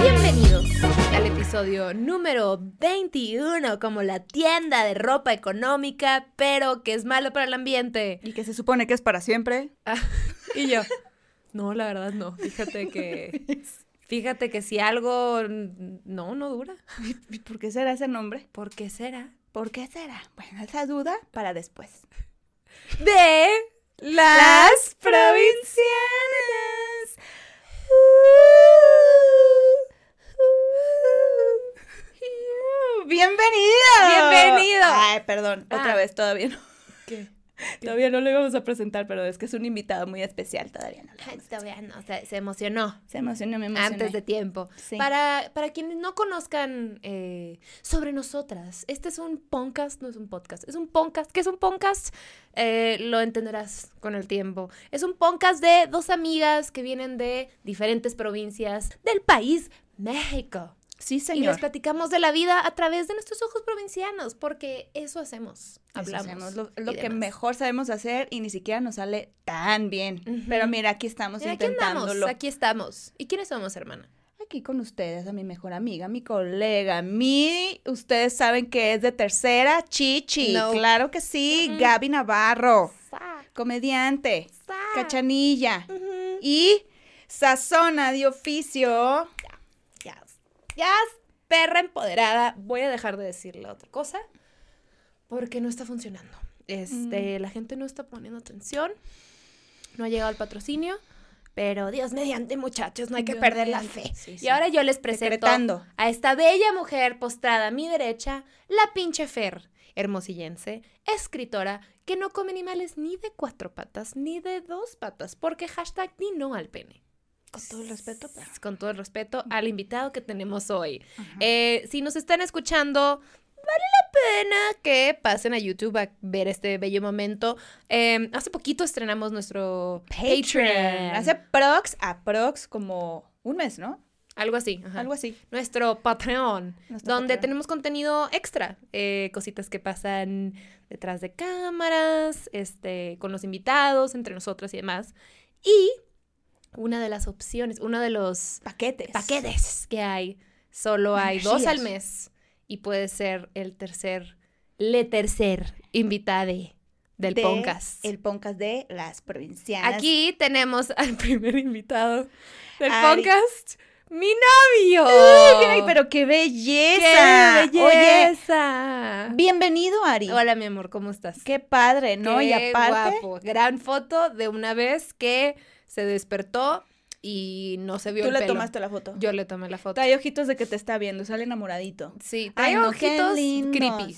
Bienvenidos al episodio número 21, como la tienda de ropa económica, pero que es malo para el ambiente. Y que se supone que es para siempre. Ah, y yo, no, la verdad no. Fíjate que, fíjate que si algo, no, no dura. ¿Y por qué será ese nombre? ¿Por qué será? ¿Por qué será? Bueno, esa duda para después. De las provincianas. ¡Bienvenido! ¡Bienvenido! Ay, perdón, otra Ah. vez, todavía no. ¿Qué? Todavía no lo íbamos a presentar, pero es que es un invitado muy especial, todavía no. lo Ay, todavía no, se, se emocionó. Se emocionó, me emocioné. Antes de tiempo. Sí. Para, para quienes no conozcan eh, sobre nosotras, este es un podcast, no es un podcast, es un podcast. ¿Qué es un podcast? Eh, lo entenderás con el tiempo. Es un podcast de dos amigas que vienen de diferentes provincias del país México. Sí, Y les señor. platicamos de la vida a través de nuestros ojos provincianos, porque eso hacemos. Eso Hablamos. hacemos, lo, que demás. mejor sabemos hacer y ni siquiera nos sale tan bien. Pero mira, aquí estamos Mira, intentándolo. aquí estamos. ¿Y quiénes somos, hermana? Aquí con ustedes, a mi mejor amiga, mi colega, mi, ustedes saben que es de tercera, Chichi, No. claro que sí, Mm-mm. Gaby Navarro, Sa- comediante, sa- cachanilla y sazona de oficio. Ya, perra empoderada. Voy a dejar de decirle otra cosa porque no está funcionando. Este, la gente no está poniendo atención. No ha llegado el patrocinio. Pero Dios mediante, muchachos, no hay que Dios perder la fe. sí, Y ahora yo les presento Decretando. a esta bella mujer postrada a mi derecha, la pinche Fer, hermosillense, escritora, que no come animales ni de cuatro patas ni de dos patas, porque hashtag ni no al pene. Con todo el respeto, pero... Con todo el respeto al invitado que tenemos hoy. Eh, si nos están escuchando, vale la pena que pasen a YouTube a ver este bello momento. Eh, hace poquito estrenamos nuestro Patreon. Hace prox a prox como un mes, ¿no? Algo así. ajá. Algo así. Nuestro Patreon, Nuestro donde Patreon. tenemos contenido extra, eh, cositas que pasan detrás de cámaras, este, con los invitados, entre nosotros y demás. Y una de las opciones, uno de los Paquetes. paquetes que hay, solo hay dos al mes y puede ser el tercer, le tercer invitado del de podcast. El podcast de las provincianas. Aquí tenemos al primer invitado del Ari. podcast, mi novio. Ay, pero qué belleza. ¡Qué Oye, belleza! bienvenido, Ari. Hola, mi amor, ¿cómo estás? Qué padre, ¿no? y Qué aparte, guapo. Gran foto de una vez que se despertó y no se vio tú el le pelo. tomaste la foto. Yo le tomé la foto. Trae ojitos de que te está viendo, sale enamoradito. Sí, trae ojitos creepy.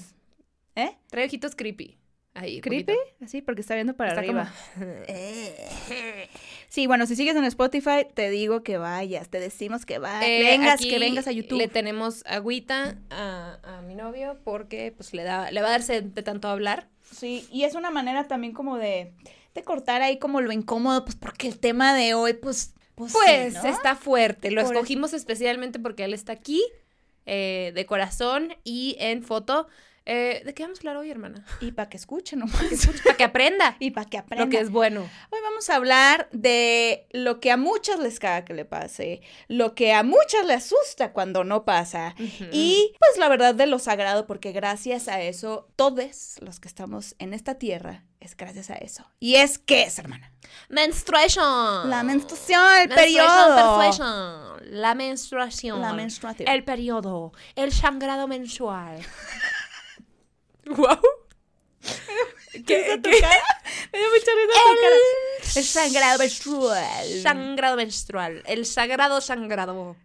¿Eh? Trae ojitos creepy. Ahí, ¿Creepy? poquito. Así, porque está viendo para Está arriba. como- Sí, bueno, si sigues en Spotify, te digo que vayas, te decimos que vayas, Eh, vengas, que vengas a YouTube. Le tenemos agüita a, a mi novio porque pues le da, le va a darse de tanto hablar. Sí, y es una manera también como de, de cortar ahí como lo incómodo, pues porque el tema de hoy, pues, pues, sí, Pues ¿no? está fuerte. Lo Por escogimos especialmente porque él está aquí, eh, de corazón y en foto. Eh, ¿De qué vamos a hablar hoy, hermana? Y para que escuchen, ¿no? Para que aprenda y para que aprendan. lo que es bueno. Hoy vamos a hablar de lo que a muchas les caga que le pase, lo que a muchas les asusta cuando no pasa. Y pues la verdad de lo sagrado, porque gracias a eso, todos los que estamos en esta tierra, es gracias a eso. ¿Y es qué es, hermana? Menstruation. La menstruación, el periodo. menstruation. La menstruación. La menstruación. El periodo. El sangrado mensual. ¡Wow! ¿Qué, tu cara? Me dio mucha risa tu cara. El sangrado menstrual. Sangrado menstrual. El sagrado sangrado.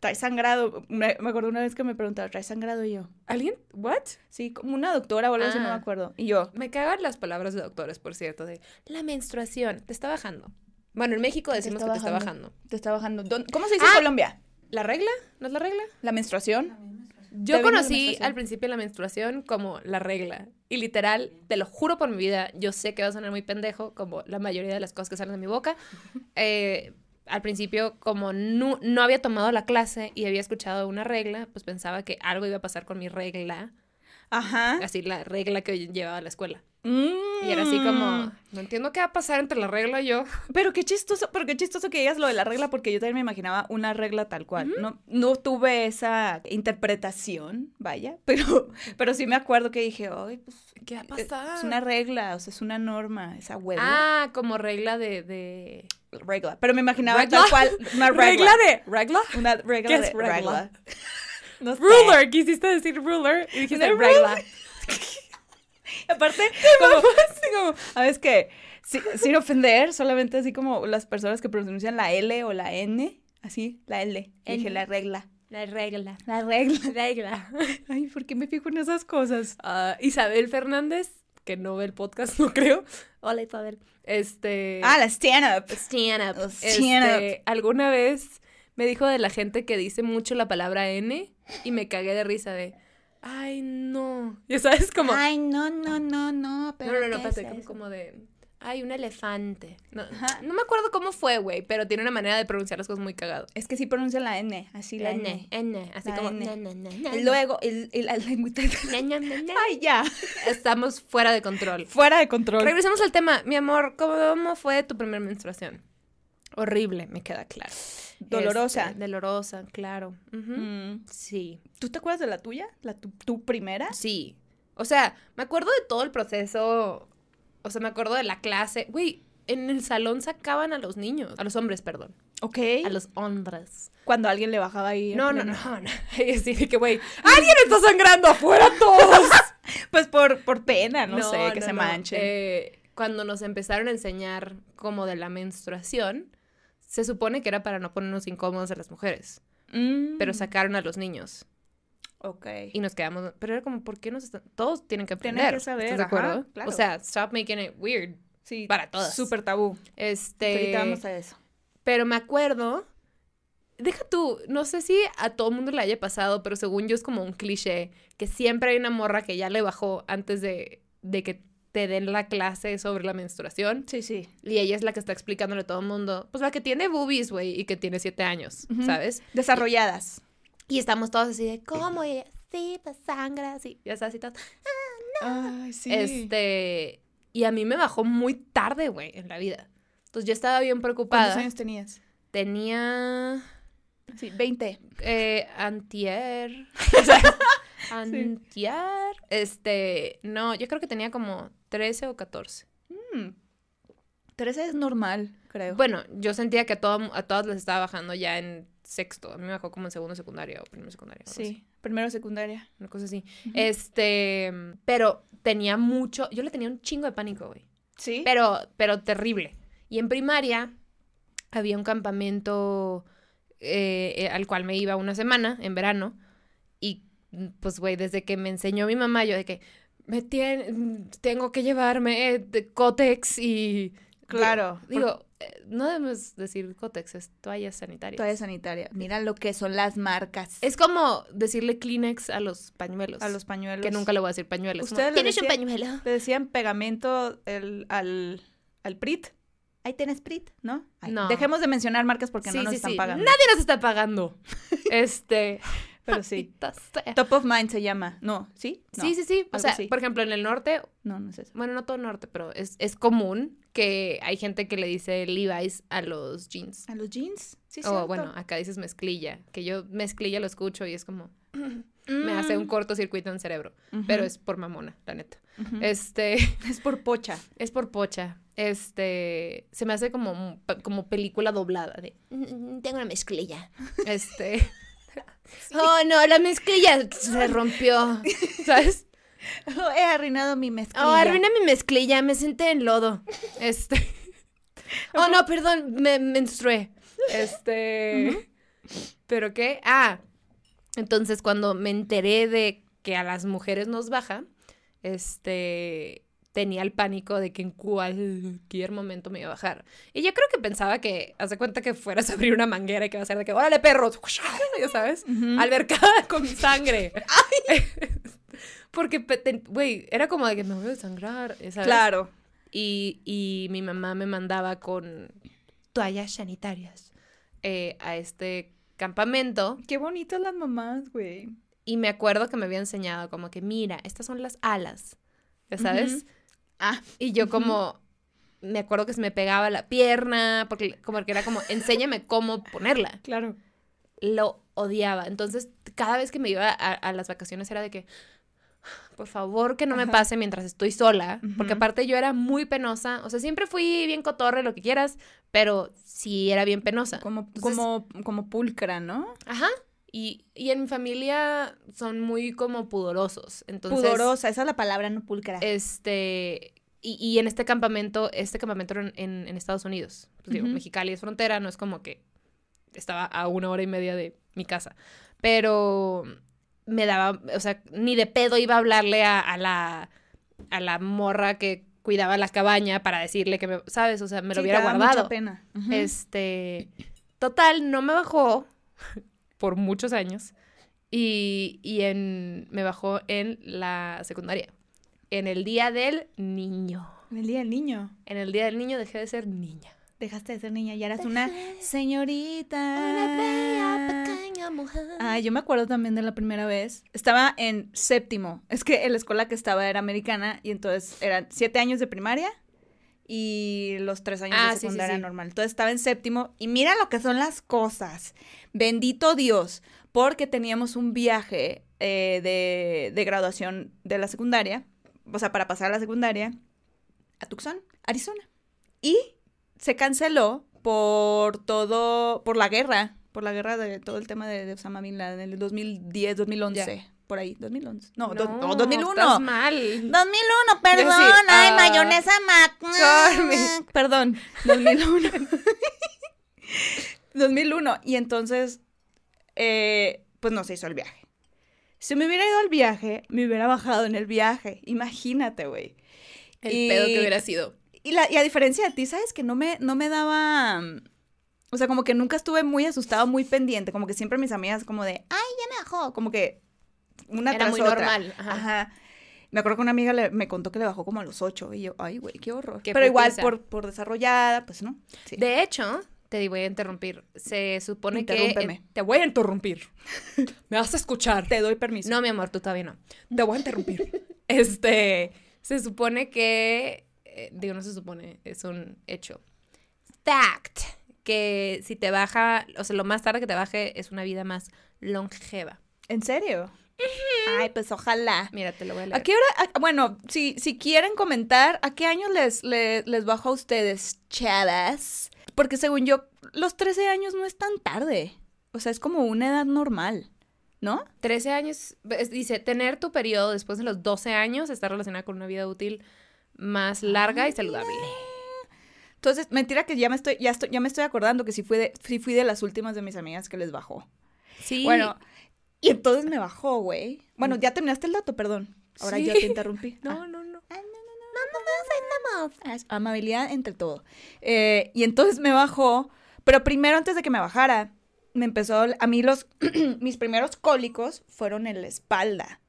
Trae sangrado. Me, me acuerdo una vez que me preguntaron, ¿trae sangrado? Y yo, ¿Alguien? ¿What? sí, como una doctora o algo así, no me Ah. acuerdo. Y yo, Me cagan las palabras de doctores, por cierto, de la menstruación. Te está bajando. Bueno, en México decimos que te está bajando. te está bajando. ¿Dónde- ¿Cómo se dice Ah. en Colombia? ¿La regla? ¿No es la regla? ¿La menstruación? Yo conocí al principio la menstruación como la regla. Y literal, te lo juro por mi vida, yo sé que va a sonar muy pendejo, como la mayoría de las cosas que salen de mi boca. Eh, al principio, como no, no había tomado la clase y había escuchado una regla, pues pensaba que algo iba a pasar con mi regla. Ajá. Así la regla que llevaba a la escuela. Mm. Y era así como, no entiendo qué va a pasar entre la regla y yo. Pero qué chistoso, pero qué chistoso que digas lo de la regla, porque yo también me imaginaba una regla tal cual. No, no tuve esa interpretación, vaya, pero, pero sí me acuerdo que dije, ay, pues. ¿Qué va a Es pasar? es una regla, o sea, es una norma, esa huevo. Ah, como regla de... de... regla. Pero me imaginaba ¿Regla? tal cual una regla. de... ¿Regla? Una regla ¿Qué de es regla? regla. No sé. Ruler, quisiste decir ruler y dijiste regla. Aparte, como, así como, a veces que, si- sin ofender, solamente así como las personas que pronuncian la L o la N, así, la L. Dije la regla. La regla. La regla. Regla. Ay, ¿por qué me fijo en esas cosas? Ah, Isabel Fernández, que no ve el podcast, no creo. Hola Isabel. Este... Ah, la stand-up. stand up. Oh, stand Este, alguna vez me dijo de la gente que dice mucho la palabra N y me cagué de risa de... Ay, no. Ya sabes, como... Ay, no, no, no, no. Pero no, no, no, ¿qué espérate, es como, de... Ay, un elefante. No, Ajá. no me acuerdo cómo fue, güey, pero tiene una manera de pronunciar las cosas muy cagado. Es que sí pronuncia la N, así la N. N, N, así La como... N. Y luego, el, el, na. Ay, ya. Estamos fuera de control. Fuera de control. Regresemos al tema. Mi amor, ¿cómo fue tu primera menstruación? Horrible, me queda claro. Dolorosa. Este, dolorosa, claro. Mm. Sí, ¿Tú te acuerdas de la tuya? ¿La tu, tu primera? sí. O sea, me acuerdo de todo el proceso. O sea, me acuerdo de la clase. Güey, en el salón sacaban a los niños. A los hombres, perdón. Ok. A los hombres. Cuando alguien le bajaba ahí. No, no, no, no. Y así de que, güey, ¡alguien está sangrando afuera todos! Pues por, por pena, no, sé, que no, se no. manchen. Eh, cuando nos empezaron a enseñar como de la menstruación, se supone que era para no ponernos incómodos a las mujeres, Mm, pero sacaron a los niños Ok. y nos quedamos, pero era como, ¿por qué nos están? Todos tienen que Tienen aprender. que saber, ¿Estás de acuerdo? claro. O sea, stop making it weird. Sí. para todas. Súper tabú. Este, Ahorita vamos a eso. pero me acuerdo, deja tú, no sé si a todo el mundo le haya pasado, pero según yo es como un cliché, que siempre hay una morra que ya le bajó antes de, de que te den la clase sobre la menstruación. Sí, sí. Y ella es la que está explicándole a todo el mundo, pues la que tiene boobies, güey, y que tiene siete años. ¿sabes? Desarrolladas. Y estamos todos así de, ¿cómo? Y ella, sí, pues sangra, así, ya sabes, y todos. Ay, sí. Este, y a mí me bajó muy tarde, güey, en la vida. Entonces yo estaba bien ¿Cuántos preocupada. años tenías? Tenía, Sí, 20. eh, antier, antier, este, no, yo creo que tenía como 13 o 14. Mm. 13 es normal, creo. Bueno, yo sentía que a, todo- a todas les estaba bajando ya en sexto. A mí me bajó como en segundo secundaria o primero secundaria. algo así, sí. Primero secundaria. una cosa así. Este, pero tenía mucho, yo le tenía un chingo de pánico, güey. Sí. Pero, pero terrible. Y en primaria había un campamento eh, eh, al cual me iba una semana en verano. Y pues, güey, desde que me enseñó mi mamá, yo de que me tien- tengo que llevarme eh, de Cotex y... Claro. Digo, eh, no debemos decir Cotex, es toallas sanitarias. Toalla sanitaria. Mira lo que son las marcas. Es como decirle Kleenex a los pañuelos. a los pañuelos. Que nunca le voy a decir pañuelos. ¿Ustedes ¿Tienes un decían- pañuelo? Le decían pegamento el- al, al PRIT. Ahí tienes PRIT, ¿no? Ay, No. Dejemos de mencionar marcas porque no nos están pagando. Nadie nos está pagando. este. Pero sí. Top of Mind se llama. No, ¿sí? No. Sí, sí, sí. O sea, por ejemplo, en el norte, No, no es eso. bueno, no todo el norte, pero es, es común que hay gente que le dice Levi's a los jeans. ¿A los jeans? Sí, o cierto. bueno, acá dices mezclilla, que yo mezclilla lo escucho y es como. Me hace un cortocircuito en el cerebro. Mm. Pero es por mamona, la neta. Este. Es por pocha. Es por pocha. Este, se me hace como, como película doblada de, "Mm, tengo una mezclilla. Este, oh no, la mezclilla se rompió, ¿sabes? Oh, he arruinado mi mezclilla. Oh, arruiné mi mezclilla, me senté en lodo. Este, oh no, perdón, me menstrué. Este, ¿pero qué? Ah, entonces cuando me enteré de que a las mujeres nos baja, este, tenía el pánico de que en cualquier momento me iba a bajar. Y yo creo que pensaba que, haz de cuenta que fueras a abrir una manguera y que iba a ser de que, órale perros, ya sabes, Ujú. albercada con sangre. Porque, güey, era como de que me voy a desangrar, ¿sabes? Claro. Y, y mi mamá me mandaba con toallas sanitarias eh, a este campamento. Qué bonitas las mamás, güey. y me acuerdo que me había enseñado como que, mira, estas son las alas, ¿ya sabes? Ujú. Ah, Y yo como, me acuerdo que se me pegaba la pierna, porque como que era como, enséñame cómo ponerla. claro. Lo odiaba. Entonces, cada vez que me iba a, a las vacaciones era de que, por favor, que no me pase mientras estoy sola. Porque aparte yo era muy penosa. O sea, siempre fui bien cotorre, lo que quieras, pero sí era bien penosa. Como, Entonces- como, como pulcra, ¿no? Ajá. Y, y en mi familia son muy como pudorosos. Entonces, Pudorosa, esa es la palabra, no pulcra. este, y, y en este campamento, este campamento era en, en- en Estados Unidos. Pues digo. Mexicali es frontera, no es como que estaba a una hora y media de mi casa. Pero me daba, o sea, ni de pedo iba a hablarle a, a la, a la morra que cuidaba la cabaña para decirle que me, ¿sabes? O sea, me lo Sí, hubiera te da guardado. Mucha pena. Ujú. Este, total, no me bajó por muchos años y, y en, me bajó en la secundaria, en el día del niño. El día del niño. En el día del niño dejé de ser niña. Dejaste de ser niña, ya eras una señorita. Una bella pequeña mujer. Ah, yo me acuerdo también de la primera vez. Estaba en séptimo. Es que en la escuela que estaba era americana y entonces eran siete años de primaria y los tres años Ah, de sí, sí, secundaria sí. normal. Entonces estaba en séptimo y mira lo que son las cosas. Bendito Dios, porque teníamos un viaje eh, de, de graduación de la secundaria, o sea, para pasar a la secundaria, a Tucson, Arizona. Y se canceló por todo, por la guerra, por la guerra de todo el tema de, de Osama Bin Laden en el 2010, 2011, Ya. Por ahí, 2011. No, do- no, estás 2001. mal. 2001, perdón. sí, Ay, ah, mayonesa Mac. Perdón, 2001. 2001. Y entonces, eh, pues no se hizo el viaje. Si me hubiera ido al viaje, me hubiera bajado en el viaje. Imagínate, güey. El Y- pedo que hubiera sido. Y, la, y a diferencia de ti, ¿sabes? Que no me, no me daba... O sea, como que nunca estuve muy asustada, muy pendiente. Como que siempre mis amigas como de, ay, ya me bajó. Como que una Era tras muy otra. normal. Ajá. Ajá. Me acuerdo que una amiga le- me contó que le bajó como a los ocho. Y yo, ay, güey, qué horror. Qué Pero igual por, por desarrollada, pues no. Sí. De hecho, te voy a interrumpir. Se supone que... Te voy a interrumpir. Me vas a escuchar. Te doy permiso. No, mi amor, tú todavía no. Te voy a interrumpir. este, se supone que, eh, digo, no se supone, es un hecho. Fact, que si te baja, o sea, lo más tarde que te baje es una vida más longeva. ¿En serio? Ay, pues ojalá. Mira, te lo voy a leer. ¿A qué hora? a- bueno, si, si quieren comentar, ¿a qué años les, les, les bajó a ustedes, chavas? Porque según yo, los 13 años no es tan tarde. O sea, es como una edad normal, ¿no? 13 años, es- dice, tener tu periodo después de los 12 años está relacionada con una vida útil más larga y saludable. Entonces, mentira que ya me estoy, ya estoy, ya me estoy acordando que sí fui de, sí fui de las últimas de mis amigas que les bajó. Sí. Bueno, y entonces me bajó, güey. Bueno, ya terminaste el dato, perdón. Ahora Sí. yo te interrumpí. no, Ah. no, no. Ah, es Amabilidad entre todo. Eh, y entonces me bajó, pero primero antes de que me bajara, me empezó, a mí los, mis primeros cólicos fueron en la espalda.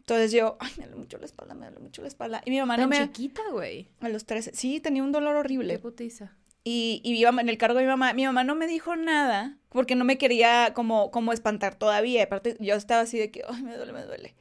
Entonces yo, ay, me duele mucho la espalda, me duele mucho la espalda. Y mi mamá no Tan me... chiquita, güey. A los 13, sí, tenía un dolor Qué horrible. putiza. Y, y iba en el cargo de mi mamá. Mi mamá no me dijo nada porque no me quería como, como espantar todavía. Aparte, yo estaba así de que, ay, me duele, me duele.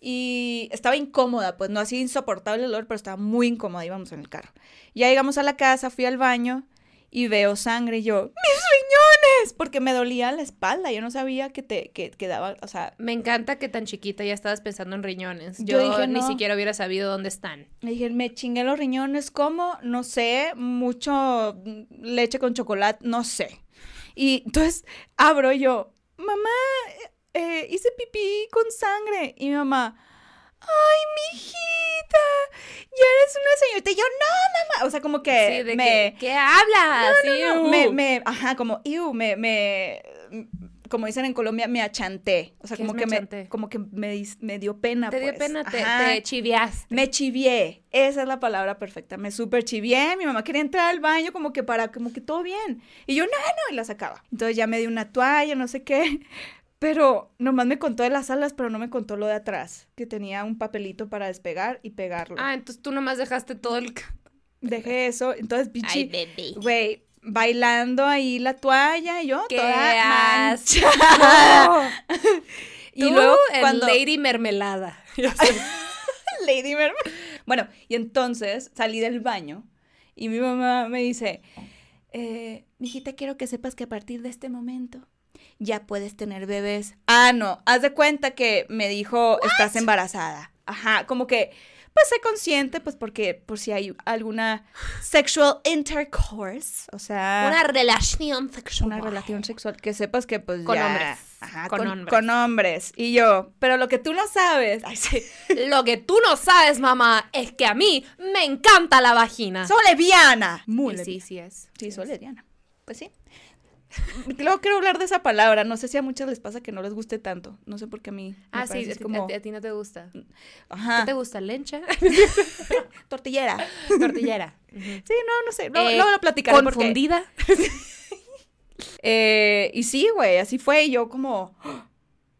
Y estaba incómoda, pues no así insoportable el dolor, pero estaba muy incómoda. Íbamos en el carro. Ya llegamos a la casa, fui al baño y veo sangre y yo, ¡mis riñones! Porque me dolía la espalda. Yo no sabía que te que, que daba, o sea, Me encanta que tan chiquita ya estabas pensando en riñones. Yo Yo, dije, ni no. siquiera hubiera sabido dónde están. Me dije, me chingué los riñones, ¿cómo? No sé, mucho leche con chocolate, no sé. Y entonces abro y yo, mamá, eh, hice pipí con sangre. Y mi mamá, ay, mijita, ya eres una señorita. Y yo, no, mamá. O sea, como que sí, de me... que, ¿qué hablas? No, Iu. me, me, ajá, como, iu, me, me, como dicen en Colombia, me achanté. O sea, ¿Qué como que me como que me, me dio pena, Te dio pues. pena, te, te chiviaste. Me chivié, esa es la palabra perfecta, me super chivié, mi mamá quería entrar al baño como que para, como que todo bien, y yo, no, no, y la sacaba. Entonces ya me di una toalla, no sé qué, pero nomás me contó de las alas, pero no me contó lo de atrás, que tenía un papelito para despegar y pegarlo. Ah, entonces tú nomás dejaste todo el... Dejé eso, entonces, bebé. güey, bailando ahí la toalla, y yo ¡Qué toda manchada. Y luego cuando Lady Mermelada. Lady Mermelada. Bueno, y entonces salí del baño y mi mamá me dice, eh, mijita, quiero que sepas que a partir de este momento ya puedes tener bebés. Ah, no, haz de cuenta que me dijo, estás embarazada. Ajá, como que, pues sé consciente, pues porque por si hay alguna sexual intercourse, o sea... Una relación sexual. una relación sexual, que sepas que pues Con ya- hombres. Ajá, Con con, hombres. con hombres. Y yo, pero lo que tú no sabes, ay, sí, Lo que tú no sabes, mamá, es que a mí me encanta la vagina. soy lesbiana. Muy lesbiana. sí, sí es. Sí, soy lesbiana. Pues sí. Luego quiero hablar de esa palabra. No sé si a muchas les pasa que no les guste tanto. No sé por qué a mí. Ah, sí, es que a, ti- no te gusta. ¿Qué Ajá. te gusta? ¿Lencha? Tortillera. Tortillera. Sí, no, no sé. Luego, Eh, lo platicaré porque- ¿Confundida? Eh, y sí, güey, así fue. Y yo como.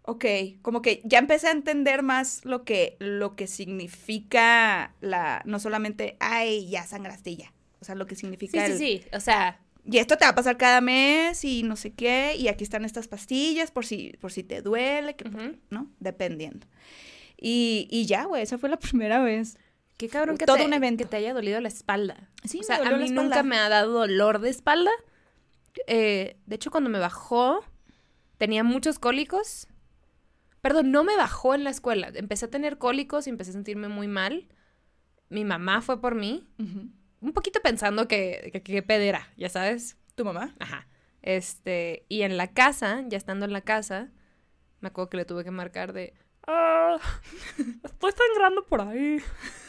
Ok, como que ya empecé a entender más lo que, lo que significa la. No solamente, ay, ya ya. O sea, lo que Sí, significa sí, el- sí. O sea, Y esto te va a pasar cada mes y no sé qué. Y aquí están estas pastillas por si, por si te duele, que. ¿no? Dependiendo. Y, y ya, güey, esa fue la primera vez. qué cabrón que, Todo te, un evento. que te haya dolido la espalda. Sí, o me sea, a mí nunca me ha dado dolor de espalda. Eh, de hecho, cuando me bajó, tenía muchos cólicos. Perdón, no me bajó en la escuela. Empecé a tener cólicos y empecé a sentirme muy mal. Mi mamá fue por mí. Ujú. Un poquito pensando que, que, que pedera, ya sabes. ¿Tu mamá? Ajá. Este, y en la casa, ya estando en la casa, me acuerdo que le tuve que marcar de. "Ah, estoy sangrando por ahí.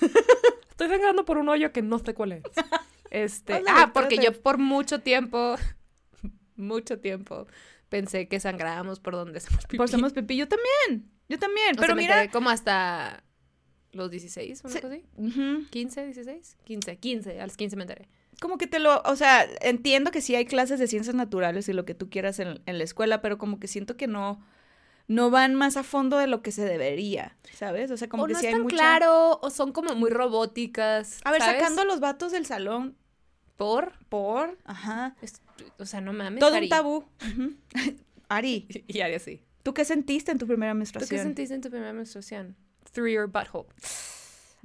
Estoy sangrando por un hoyo que no sé cuál es. Este. Ah, porque yo por mucho tiempo. mucho tiempo pensé que sangrábamos por donde hacemos pipí. Por hacemos pipí. Yo también. Yo también. O pero sea, me mira. quedé como hasta los 16, una Sí. cosa así. Ujú. 15, 16, 15, 15, a los 15 me enteré. Como que te lo, o sea, entiendo que sí hay clases de ciencias naturales y lo que tú quieras en, en la escuela, pero como que siento que no, no van más a fondo de lo que se debería, ¿sabes? O sea, como o que no sí es hay tan mucha... claro, o son como muy robóticas. A ver, ¿sabes? sacando a los vatos del salón por. por, ajá, Es- o sea, no mames. todo Ari. un tabú. Ari, Y Ari así. ¿tú qué sentiste en tu primera ¿Tú menstruación? qué sentiste en tu primera menstruación? Through your butthole.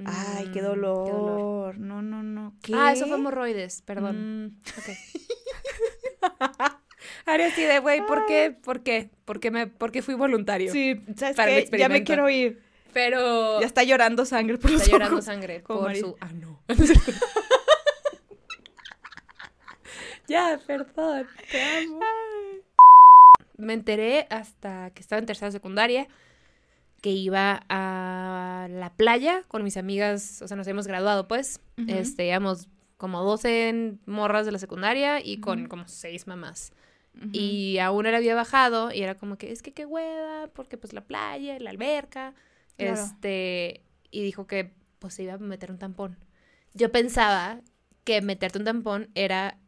Ay, Mm, qué dolor. No, no, no. ¿Qué? Ah, eso fue hemorroides, perdón. Mm. Ok. Así de, güey, ¿por qué? ¿Por qué? ¿Por qué, me, por qué fui voluntario? Sí, ¿sabes Para qué? Ya me quiero ir. Pero Ya está llorando sangre por los está llorando sangre por su... Ah, no. ya, perdón. Te amo. Me enteré hasta que estaba en tercera secundaria que iba a la playa con mis amigas, o sea, nos habíamos graduado, pues. Este, íbamos como 12 morras de la secundaria y con como 6 mamás. Ujú. Y a una le había bajado y era como que, es que qué hueva, porque pues la playa, la alberca. Claro. Este, y dijo que pues se iba a meter un tampón. Yo pensaba que meterte un tampón era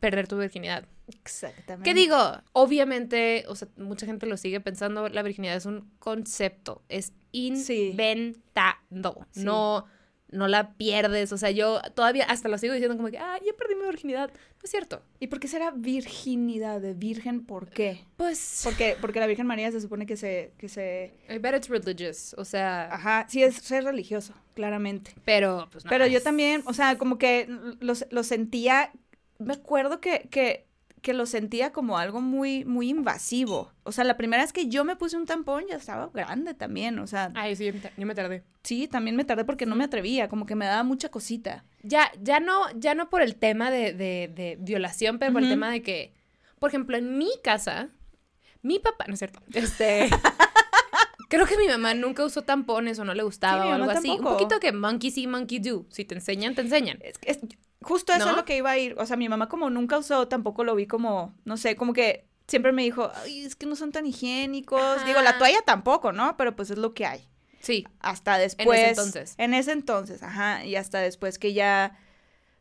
perder tu virginidad. Exactamente. ¿Qué digo? Obviamente, o sea, mucha gente lo sigue pensando, la virginidad es un concepto, es inventado, Sí. no, no la pierdes, o sea, yo todavía hasta lo sigo diciendo como que, ah, ya perdí mi virginidad, no es cierto. ¿Y por qué será virginidad de virgen? ¿Por qué? Pues, Porque, porque la Virgen María se supone que se, que se... I bet it's religious, o sea, Ajá, sí es ser religioso, claramente. pero, pues, no, Pero yo también, o sea, como que lo, lo sentía, me acuerdo que, que, que lo sentía como algo muy, muy invasivo. O sea, la primera vez que yo me puse un tampón ya estaba grande también, o sea, Ay, sí, yo me tardé. sí, también me tardé porque no me atrevía, como que me daba mucha cosita. Ya, ya no, ya no por el tema de, de, de violación, pero por el tema de que, por ejemplo, en mi casa, mi papá, no es cierto, este, creo que mi mamá nunca usó tampones o no le gustaba Sí, o algo así. Un poquito que monkey see, monkey do. Si te enseñan, te enseñan. Es, es- justo eso ¿No? es lo que iba a ir. O sea, mi mamá como nunca usó, tampoco lo vi como, no sé, como que siempre me dijo, ay, es que no son tan higiénicos. Ajá. Digo, la toalla tampoco, ¿no? Pero pues es lo que hay. Sí, Hasta después. entonces. En ese entonces, ajá. Y hasta después que ya.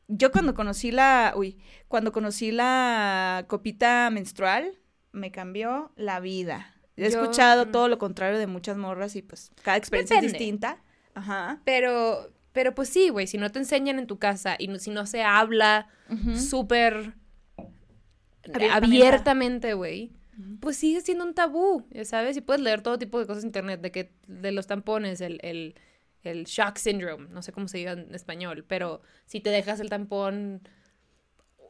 Yo cuando conocí la. Uy, cuando conocí la copita menstrual, me cambió la vida. He Yo- escuchado mm. todo lo contrario de muchas morras y pues cada experiencia Depende. es distinta. Ajá. pero, pero pues sí, güey, si no te enseñan en tu casa y no- si no se habla Ujú. súper Abiertamente. güey, pues sigue siendo un tabú, ya sabes, y puedes leer todo tipo de cosas en internet, de que de los tampones, el, el, el shock syndrome, no sé cómo se diga en español, pero si te dejas el tampón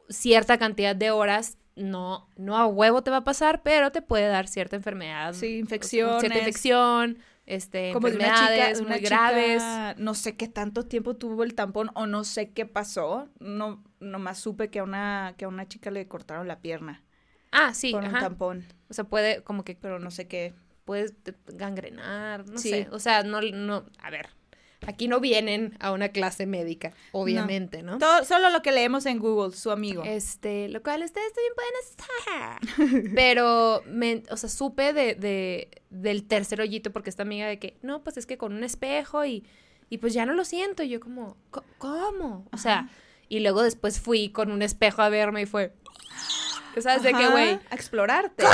cierta cantidad de horas, no, no a huevo te va a pasar, pero te puede dar cierta enfermedad. Sí, infecciones. Cierta infección, este, Como de una chica, una graves. chica, no sé qué tanto tiempo tuvo el tampón o no sé qué pasó. No, nomás supe que a una, que a una chica le cortaron la pierna Ah, sí, con un tampón, O sea, puede como que pero no sé qué. puedes te- gangrenar, no Sí. sé. O sea, no, no, a ver, aquí no vienen a una clase médica, obviamente, ¿no? Todo, solo lo que leemos en Google, su amigo. Este, lo cual ustedes también pueden hacer. Pero, me, o sea, supe de, de, del tercer hoyito porque esta amiga de que, no, pues es que con un espejo y, y pues ya no lo siento. Y yo como, "Co- ¿cómo? O sea, Ajá. y luego después fui con un espejo a verme y fue, ¿sabes de qué, güey? A explorarte.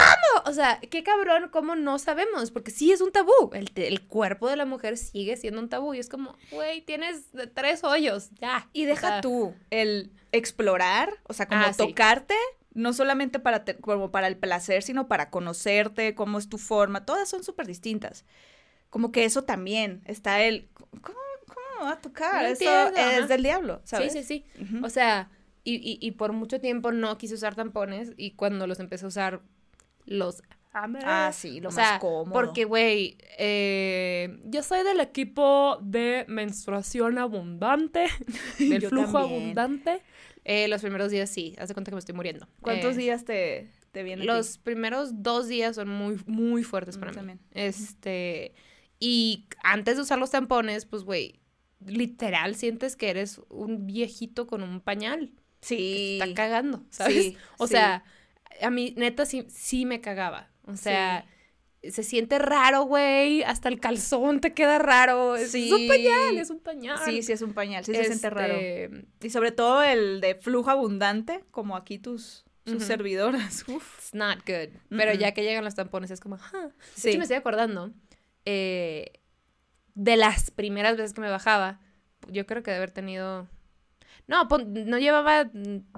O sea, qué cabrón, ¿cómo no sabemos? Porque sí es un tabú. El, el cuerpo de la mujer sigue siendo un tabú. Y es como, güey, tienes tres hoyos, ya. Y O deja sea, tú el explorar, o sea, como Ah, sí. tocarte, no solamente para, te- como para el placer, sino para conocerte, cómo es tu forma, todas son súper distintas. Como que eso también está el, ¿cómo, cómo va a tocar? No eso entiendo, es ajá. del diablo, ¿sabes? Sí, sí, sí. O sea, y, y, y por mucho tiempo no quise usar tampones y cuando los empecé a usar, los. Ah, sí, lo o más sea, cómodo. Porque, güey, eh, yo soy del equipo de menstruación abundante, del Yo flujo también. abundante. Eh, los primeros días sí, haz de cuenta que me estoy muriendo. ¿Cuántos Eh, días te, te viene a ti? Los primeros dos días son muy, muy fuertes Mm, para mí. también. Este, y antes de usar los tampones, pues, güey, literal sientes que eres un viejito con un pañal. Sí. Está cagando, ¿sabes? Sí, o sí. sea, a mí neta sí, sí me cagaba. O sea, se siente raro, güey. Hasta el calzón te queda raro. Es, es un pañal, es un pañal. Sí, sí es un pañal, sí se siente raro. Este, Y sobre todo el de flujo abundante, como aquí tus, sus servidoras. Uf. It's not good. Pero ya que llegan los tampones es como. De Sí. hecho, me estoy acordando eh, de las primeras veces que me bajaba. Yo creo que de haber tenido. No, no llevaba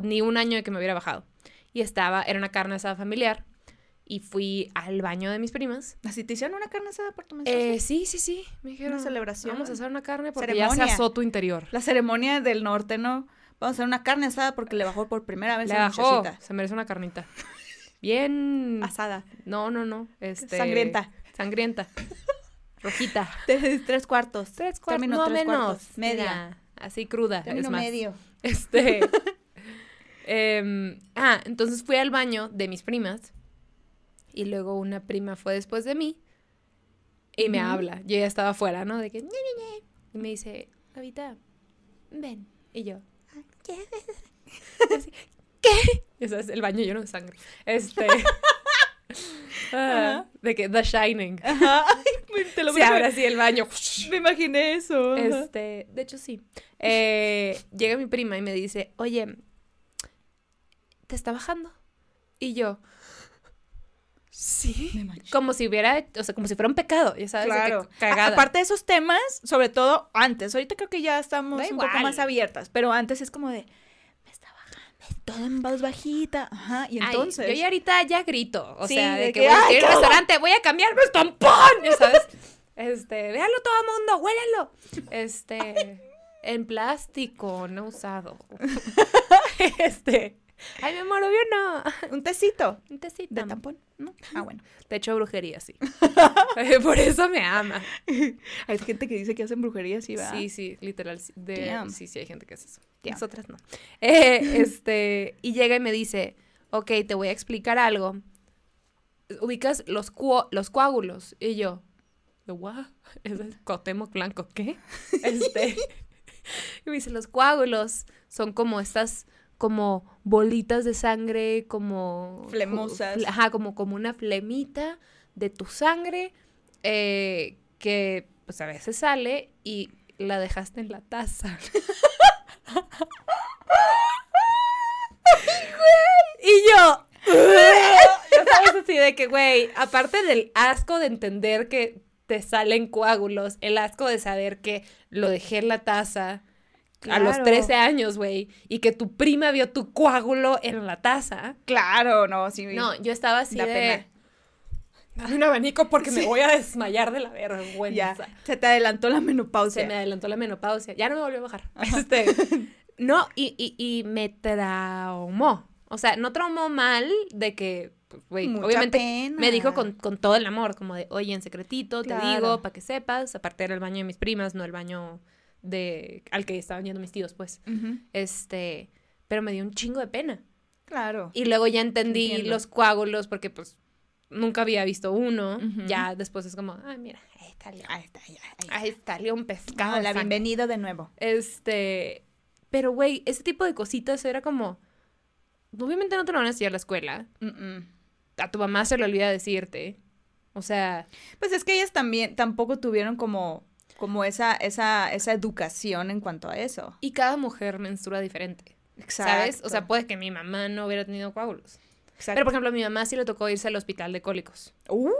ni un año de que me hubiera bajado. Y estaba, era una carne asada familiar. Y fui al baño de mis primas. ¿Así te hicieron una carne asada por tu menstruación? Eh, sí, sí, sí. Me dijeron. Una celebración. Vamos a hacer una carne porque ya se asó tu interior. La ceremonia del norte, ¿no? Vamos a hacer una carne asada porque le bajó por primera vez Le a la bajó. muchachita. Se merece una carnita. Bien. Asada. No, no, no. Este, Sangrienta. Sangrienta. Rojita. Tres, tres cuartos. Tres cuartos, Término no tres menos. cuartos. Media. Así cruda. Término es más. medio. Este. em, ah, entonces fui al baño de mis primas. Y luego una prima fue después de mí. Y me habla. Yo ya estaba afuera, ¿no? De que. "Ñe, Ñe, Ñe". Y me dice, Avita, ven. Y yo, "Ah, ¿qué? Así, ¿Qué? Y eso es el baño lleno de sangre. Este. ah, de que The Shining. Ajá. Ay, te lo Se abre así el baño. Me imaginé eso. Este, de hecho sí. Eh, llega mi prima y me dice, oye, ¿te está bajando? Y yo, sí. Como si hubiera, o sea, como si fuera un pecado, ya sabes, que Claro. cagada. A- aparte de esos temas, sobre todo antes, ahorita creo que ya estamos Da un poco más abiertas, pero antes es como de, me está bajando, todo en voz bajita, ajá, y Ay, entonces... yo ya ahorita ya grito, o Sí, sea, de, de que, que, voy a ¡ay, ir al restaurante, voy a cambiarme el tampón, ya sabes. Este, véanlo todo el mundo, huélenlo. Este, en plástico, no usado. Este, ay, me muero, yo no. Un tecito Un tecito. de tampón, ¿no? Ah, bueno. Te echo brujería, sí. Por eso me ama. Hay gente que dice que hacen brujería, sí, ¿verdad? Sí, sí, literal. sí, De, sí, sí, hay gente que hace eso. Damn. Nosotras no. Eh, este, y llega y me dice, ok, te voy a explicar algo. Ubicas los, los coágulos. Y yo, ¿de what? Es el Cuauhtémoc Blanco, ¿qué? Este, y me dice, los coágulos son como estas, como bolitas de sangre, como... Flemosas. fle- Ajá, como, como una flemita de tu sangre eh, que pues a veces sale y la dejaste en la taza. y yo... ya sabes así de que, güey, aparte del asco de entender que te salen coágulos, el asco de saber que lo dejé en la taza a los Claro. 13 años, güey, y que tu prima vio tu coágulo en la taza. Claro, no, sí. No, yo estaba así Da de... pena. Dame un abanico porque me voy a desmayar de la vergüenza. Ya, se te adelantó la menopausia. Se me adelantó la menopausia. Ya no me volvió a bajar. Este, no, y, y, y me traumó. O sea, no traumó mal de que, pues, güey, Mucha obviamente pena. me dijo con, con todo el amor, como de, oye, en secretito, te Claro. digo, para que sepas. Aparte era el baño de mis primas, no el baño de al que estaban yendo mis tíos, pues. Este, pero me dio un chingo de pena. Claro. Y luego ya entendí Entiendo. los coágulos porque, pues, nunca había visto uno. Ya después es como, ay, mira, ahí está León. Ahí está, ahí. Ahí salió un pescado. Hola, bienvenido de nuevo. Este, pero güey, ese tipo de cositas era como, obviamente no te lo van a enseñar a la escuela, a tu mamá se le olvida decirte, o sea, Pues es que ellas también tampoco tuvieron como, como esa, esa, esa educación en cuanto a eso. y cada mujer menstrua diferente, ¿sabes? O sea, puede que mi mamá no hubiera tenido coágulos, pero por ejemplo a mi mamá sí le tocó irse al hospital de cólicos, Uh,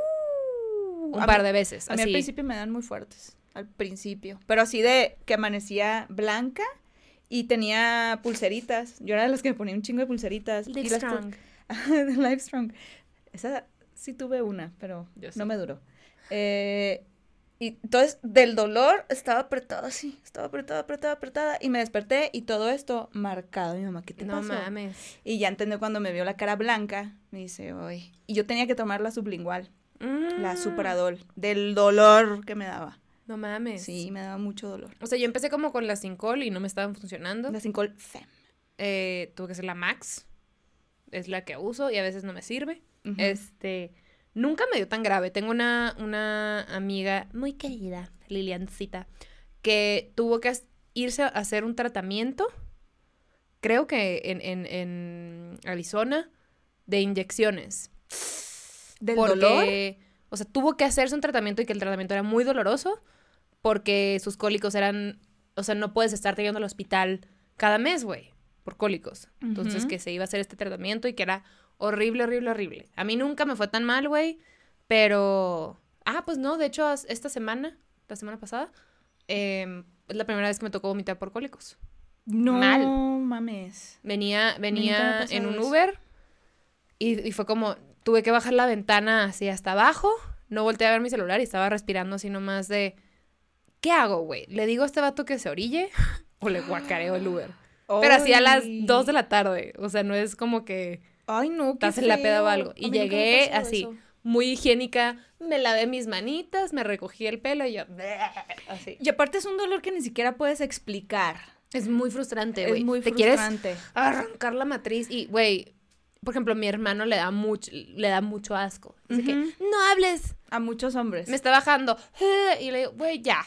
un par mí- de veces, A mí al así. principio me dan muy fuertes. Al principio. Pero así de que amanecía blanca y tenía pulseritas. Yo era de las que me ponía un chingo de pulseritas. pu- Livestrong. de Livestrong. Esa sí tuve una, pero Yo sí. no me duró. Eh, y entonces, del dolor, estaba apretada así. Estaba apretada, apretada, apretada. Y me desperté y todo esto marcado. Mi mamá, ¿qué te No pasó? mames. Y ya entendió cuando me vio la cara blanca. Me dice, oye. Y yo tenía que tomar la sublingual, la Mm, Supradol, del dolor que me daba. No mames. Sí, me daba mucho dolor. O sea, yo empecé como con la Sincol y no me estaban funcionando. La Sincol Fem. Eh, tuve que hacer la Max. Es la que uso y a veces no me sirve. Ujú. Este, nunca me dio tan grave. Tengo una, una amiga muy querida, Liliancita, que tuvo que irse a hacer un tratamiento, creo que en, en, en Arizona, de inyecciones. ¿Del porque, dolor? O sea, tuvo que hacerse un tratamiento y que el tratamiento era muy doloroso porque sus cólicos eran, o sea, no puedes estar yendo al hospital cada mes, güey, por cólicos. Entonces, que se iba a hacer este tratamiento y que era horrible, horrible, horrible. A mí nunca me fue tan mal, güey, pero... Ah, pues no, de hecho, esta semana, la semana pasada, em, es la primera vez que me tocó vomitar por cólicos. No mal. mames. Venía, venía en un. Uber y, y fue como, tuve que bajar la ventana así hasta abajo, no volteé a ver mi celular y estaba respirando así nomás de, ¿qué hago, güey? ¿Le digo a este vato que se orille o le guacareo el Uber? Pero así a las Ay. 2 de la tarde, o sea, no es como que Ay, no, qué estás en la peda o algo. Y llegué así, eso. muy higiénica, me lavé mis manitas, me recogí el pelo y yo, así. Y aparte es un dolor que ni siquiera puedes explicar. Es muy frustrante, güey. Es muy Te quieres frustrante. arrancar la matriz y, güey, por ejemplo, mi hermano le da mucho, le da mucho asco. Dice que, no hables, A muchos hombres. me está bajando. Y le digo, güey, ya,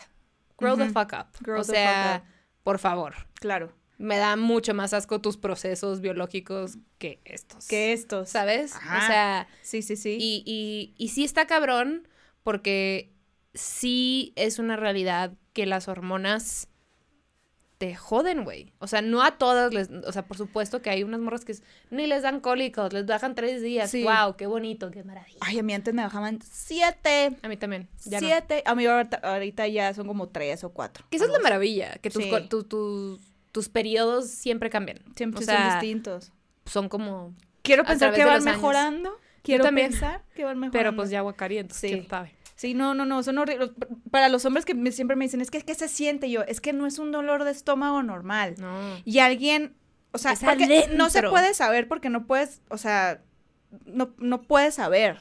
grow the fuck up. Grow o the sea, fuck por favor. Claro. Me da mucho más asco tus procesos biológicos que estos. Que estos. ¿Sabes? Ajá. O sea, Sí, sí, sí. y, y, y sí está cabrón porque sí es una realidad que las hormonas te joden, güey. O sea, no a todas les... O sea, por supuesto que hay unas morras que es- ni les dan cólicos, les bajan tres días. Sí. Wow, qué bonito, qué maravilla. Ay, a mí antes me bajaban siete. A mí también. Ya no. siete. A mí ahorita, ahorita ya son como tres o cuatro. Que esa es la maravilla, que tus, Sí. co- tu- tu- tus periodos siempre cambian. Siempre o sea, son distintos. son como... Quiero pensar que van años. mejorando. Quiero también. pensar que van mejorando. Pero pues ya guacarí, entonces Sí. quién sabe. Sí, no, no, no, son horribles. Para los hombres que me- siempre me dicen, es que, ¿qué se siente? yo, es que no es un dolor de estómago normal. No. Y alguien, o sea, porque no se puede saber porque no puedes, o sea, no, no puedes saber,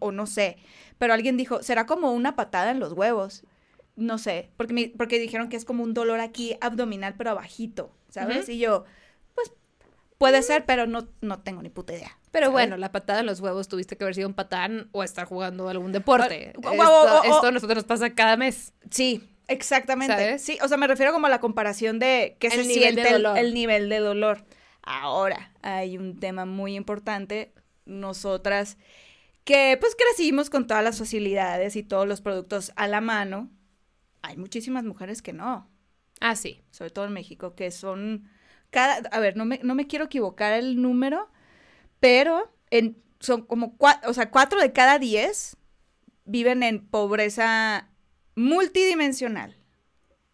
o no sé. Pero alguien dijo, será como una patada en los huevos. No sé, porque, me- porque dijeron que es como un dolor aquí abdominal, pero abajito, ¿sabes? Y yo, pues, puede ser, pero no, no tengo ni puta idea. Pero ¿sabes? bueno, la patada en los huevos tuviste que haber sido un patán o estar jugando algún deporte. O- o- esto, o- o- esto a nosotros nos pasa cada mes. Sí, exactamente. ¿Sabes? Sí, o sea, me refiero como a la comparación de qué El se siente el, el nivel de dolor. Ahora, hay un tema muy importante. Nosotras que pues crecimos con todas las facilidades y todos los productos a la mano. Hay muchísimas mujeres que no, Ah, sí. sobre todo en México, que son cada, a ver, no me, no me quiero equivocar el número, pero en, son como cuatro, o sea, cuatro de cada diez viven en pobreza multidimensional.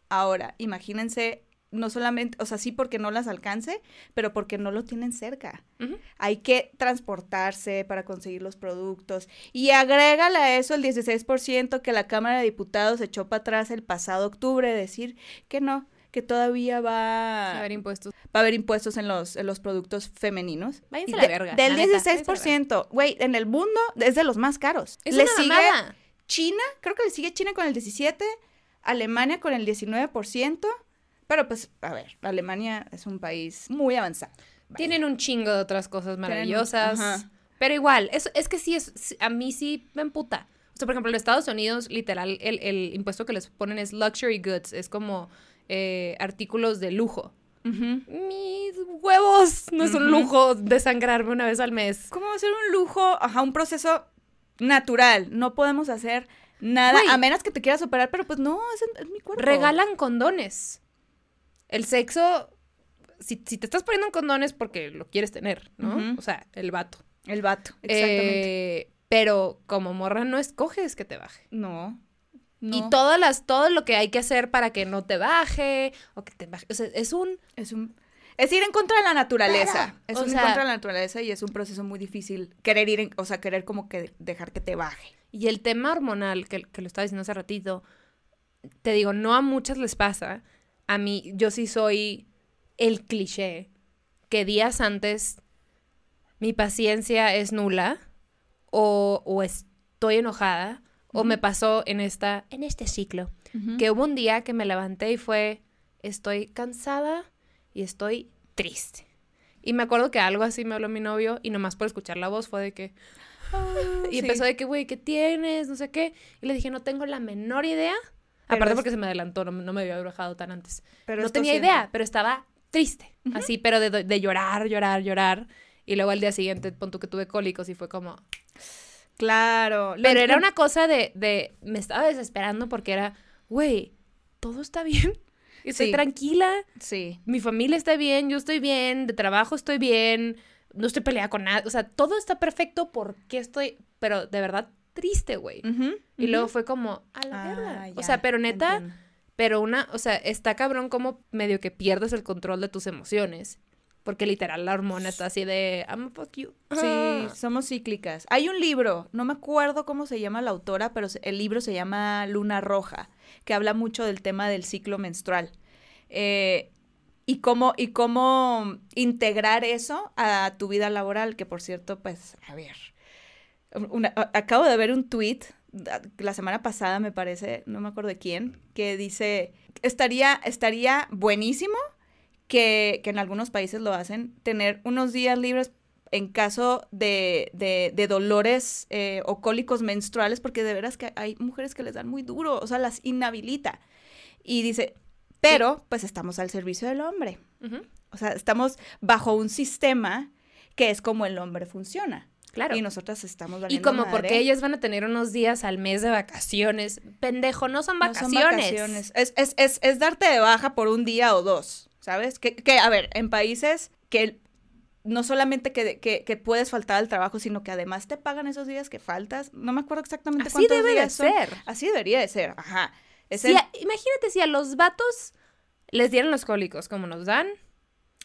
Ahora, imagínense no solamente, o sea, sí porque no las alcance, pero porque no lo tienen cerca. Hay que transportarse para conseguir los productos. Y agrégale a eso el 16% que la Cámara de Diputados echó para atrás el pasado octubre, decir que no, que todavía va, A ver, impuestos. va a haber impuestos en los, en los productos femeninos. Váyanse a la de- verga, Del la neta, váyanse a la 16%, güey, en el mundo es de los más caros. Es Le una sigue mamada. China, creo que le sigue China con el 17%, Alemania con el 19%, pero pues, a ver, Alemania es un país muy avanzado. Tienen un chingo de otras cosas maravillosas. Pero igual, es, es que sí, es, a mí sí me emputa. O sea, por ejemplo, en Estados Unidos, literal, el, el impuesto que les ponen es luxury goods. Es como eh, artículos de lujo. Mis huevos. No es un lujo desangrarme una vez al mes. ¿Cómo va a ser un lujo? Ajá, un proceso natural. No podemos hacer nada, a menos que te quieras operar, pero pues no, es, es mi cuerpo. Regalan condones. El sexo, si, si te estás poniendo un condón es porque lo quieres tener, ¿no? O sea, el vato. El vato, exactamente. Eh, pero como morra no escoges que te baje. no. no. Y todas las, todo lo que hay que hacer para que no te baje o que te baje. O sea, es un. Es un... Es ir en contra de la naturaleza. Es O un ir sea- en contra de la naturaleza y es un proceso muy difícil. Querer ir, en- o sea, querer como que dejar que te baje. Y el tema hormonal, que, que lo estaba diciendo hace ratito, te digo, no a muchas les pasa. A mí, yo sí soy el cliché que días antes mi paciencia es nula o, o estoy enojada o me pasó en esta en este ciclo. Que hubo un día que me levanté y fue estoy cansada y estoy triste y me acuerdo que algo así me habló mi novio y nomás por escuchar la voz fue de que "Ah", y Sí. empezó de que güey qué tienes no sé qué y le dije no tengo la menor idea Pero aparte es- porque se me adelantó no, no me había bajado tan antes Pero no tenía idea, pero estaba triste. Así, pero de, de llorar, llorar, llorar. Y luego al día siguiente, pon que tuve cólicos y fue como... Claro. Lo Pero era una cosa de, de... Me estaba desesperando porque era, güey, todo está bien. Estoy Sí. tranquila, Sí. mi familia está bien, yo estoy bien, de trabajo estoy bien, no estoy peleada con nada. O sea, todo está perfecto porque estoy... Pero de verdad triste, güey. Y luego fue como, a la Ah. O sea, pero neta... entiendo. Pero una, o sea, está cabrón como medio que pierdes el control de tus emociones. Porque literal la hormona está así de, I'm a fuck you. Sí, Ah. somos cíclicas. Hay un libro, no me acuerdo cómo se llama la autora, pero el libro se llama Luna Roja, que habla mucho del tema del ciclo menstrual. Eh, y cómo, y cómo integrar eso a tu vida laboral, que por cierto, pues, a ver. Una- acabo de ver un tweet la semana pasada, me parece, no me acuerdo de quién, que dice, estaría, estaría buenísimo que, que en algunos países lo hacen, tener unos días libres en caso de, de- de dolores eh, o cólicos menstruales, porque de veras que hay mujeres que les dan muy duro, o sea, las inhabilita. Y dice, pero pues estamos al servicio del hombre. O sea, estamos bajo un sistema que es como el hombre funciona. Claro. Y nosotras estamos Y valiendo como madre. porque ellas van a tener unos días al mes de vacaciones. Pendejo, no son No son vacaciones. vacaciones. Es, es, es, es darte de baja por un día o dos, ¿sabes? Que, que, a ver, en países que no solamente que, que, que puedes faltar al trabajo, sino que además te pagan esos días que faltas. No me acuerdo exactamente Así cuántos debe de son. ser. Así debería de ser, ajá. Es Si el- a- imagínate si a los vatos les dieran los cólicos como nos dan.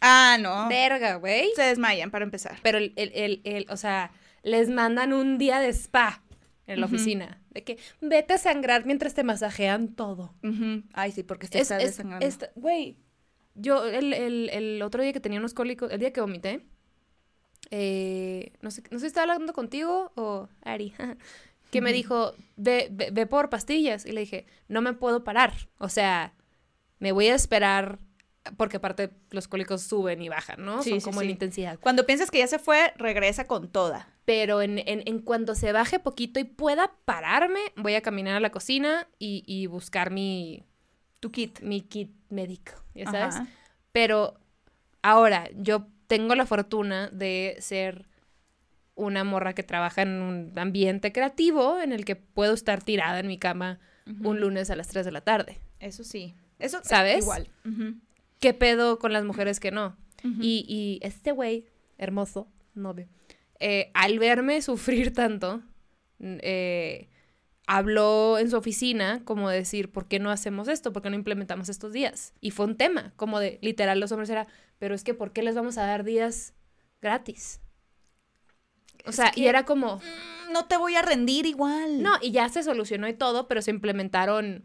Ah, no. Verga, güey. Se desmayan para empezar. Pero el, el, el, el- o sea, les mandan un día de spa en la oficina. De que vete a sangrar mientras te masajean todo. Ay, sí, porque te Es, estás es- desangrando. es- güey, yo el, el, el otro día que tenía unos cólicos, el día que vomité, eh, no, sé, no sé si estaba hablando contigo o Ari, que me dijo, ve, ve, ve por pastillas. Y le dije, no me puedo parar. O sea, me voy a esperar, porque aparte los cólicos suben y bajan, ¿no? Sí, Son sí, como en sí. intensidad. Cuando piensas que ya se fue, regresa con toda. Pero en, en, en cuanto se baje poquito y pueda pararme, voy a caminar a la cocina y, y buscar mi, Tu kit. mi kit médico, ya sabes. Ajá. Pero ahora, yo tengo la fortuna de ser una morra que trabaja en un ambiente creativo en el que puedo estar tirada en mi cama un lunes a las 3 de la tarde. Eso sí. Eso es ¿Sabes? igual. ¿Qué pedo con las mujeres que no? Y, y este güey, hermoso, novio, eh, al verme sufrir tanto, eh, habló en su oficina como decir, ¿por qué no hacemos esto? ¿Por qué no implementamos estos días? Y fue un tema, como de literal los hombres era, pero es que ¿por qué les vamos a dar días gratis? O Es sea, y era como, Mm, No te voy a rendir igual. no, y ya se solucionó y todo, pero se implementaron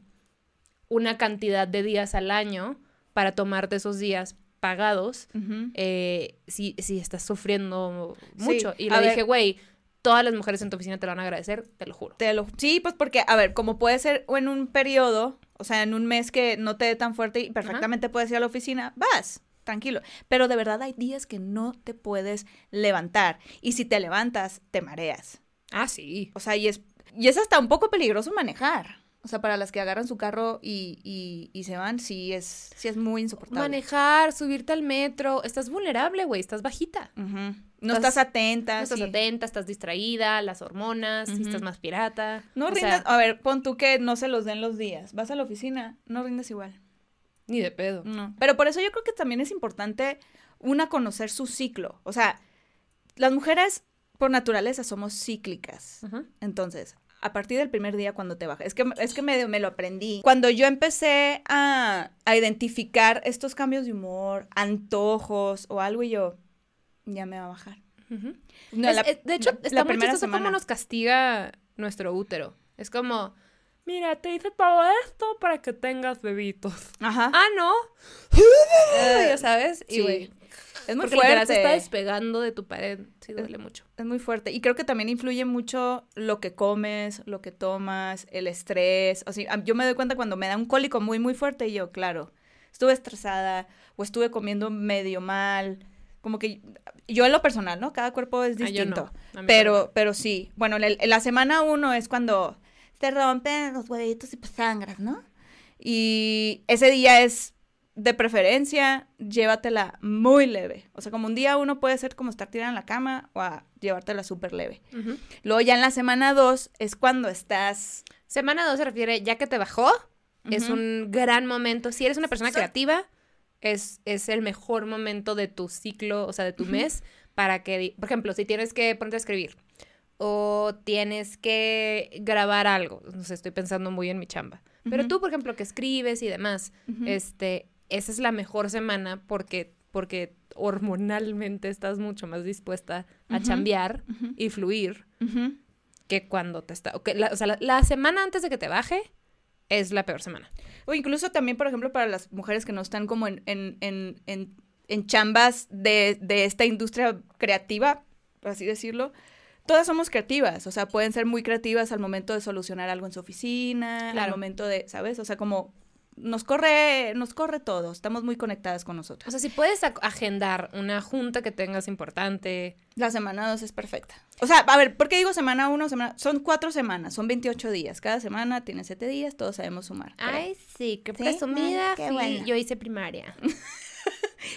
una cantidad de días al año para tomarte esos días pagados eh, si, si estás sufriendo Sí, mucho. Y le dije, güey, todas las mujeres en tu oficina te lo van a agradecer, te lo juro. Te lo- sí, pues porque, a ver, como puede ser o en un periodo, o sea, en un mes que no te dé tan fuerte y perfectamente puedes ir a la oficina, vas, tranquilo. Pero de verdad hay días que no te puedes levantar. Y si te levantas, te mareas. Ah, sí. O sea, y es, y es hasta un poco peligroso manejar. O sea, para las que agarran su carro y, y, y se van, sí es, sí es muy insoportable. Manejar, subirte al metro, estás vulnerable, güey, estás bajita. No Estás- estás, atenta. No estás sí. atenta, estás distraída, las hormonas, Ujú. estás más pirata. No o rindas. sea, a ver, pon tú que no se los den los días. Vas a la oficina, no rindes igual. ni de pedo. No. Pero por eso yo creo que también es importante una conocer su ciclo. O sea, las mujeres por naturaleza somos cíclicas. Entonces, a partir del primer día cuando te baja, es que, es que me, me lo aprendí. Cuando yo empecé a, a identificar estos cambios de humor, antojos o algo y yo, ya me va a bajar. No, Es- la- es- de hecho, la está muy primera chistoso cómo semana. nos castiga nuestro útero. Es como, mira, te hice todo esto para que tengas bebitos. Ajá. Ah, no. Eh, ya sabes. sí, y güey. Es muy porque literal se está fuerte. despegando de tu pared. Sí, duele mucho. Es muy fuerte. Y creo que también influye mucho lo que comes, lo que tomas, el estrés. O sea, yo me doy cuenta cuando me da un cólico muy, muy fuerte y yo, claro, estuve estresada o estuve comiendo medio mal. Como que yo en lo personal, ¿no? Cada cuerpo es Ah, no. distinto. Pero, también. pero sí. Bueno, en la semana uno es cuando te rompen los huevitos y pues sangras, ¿no? Y ese día es de preferencia, llévatela muy leve. O sea, como un día uno puede ser como estar tirada en la cama o a llevártela súper leve. Luego ya en la semana dos es cuando estás... Semana 2 se refiere, ya que te bajó, es un gran momento. Si eres una persona creativa, es, es el mejor momento de tu ciclo, o sea, de tu mes, para que, por ejemplo, si tienes que ponerte a escribir o tienes que grabar algo, no sé, estoy pensando muy en mi chamba, pero tú, por ejemplo, que escribes y demás, este, esa es la mejor semana porque, porque hormonalmente estás mucho más dispuesta a Ujú. chambear y fluir que cuando te está. la, o sea, la, la semana antes de que te baje es la peor semana. O incluso también, por ejemplo, para las mujeres que no están como en, en, en, en, en chambas de, de esta industria creativa, por así decirlo, todas somos creativas, o sea, pueden ser muy creativas al momento de solucionar algo en su oficina, al momento de, ¿sabes? O sea, como nos corre, nos corre todo, estamos muy conectadas con O nosotros. sea, si puedes agendar una junta que tengas importante. La semana 2 es perfecta. O sea, a ver, ¿por qué digo semana 1? Semana... Son cuatro semanas, son 28 días. Cada semana tiene 7 días, todos sabemos sumar. pero Ay, sí, qué ¿Sí? presumida. Qué fui. Yo hice primaria.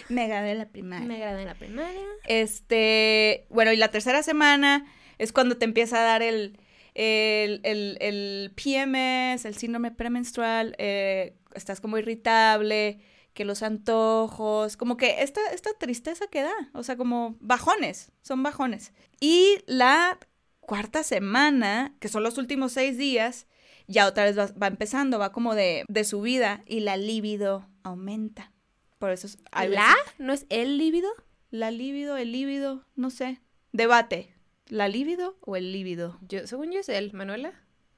Me gané la primaria. Me gradué en la primaria. Este, bueno, y la tercera semana es cuando te empieza a dar el, el, el, el PMS, el síndrome premenstrual, eh, estás como irritable, que los antojos, como que esta, esta tristeza que da, o sea, como bajones, son bajones. Y la cuarta semana, que son los últimos seis días, ya otra vez va, va empezando, va como de, de subida y la libido aumenta. Por eso es- ¿La? ¿No es el líbido? la libido, el líbido, no sé. Debate. ¿La libido o el líbido? Yo, según yo es él. Manuela,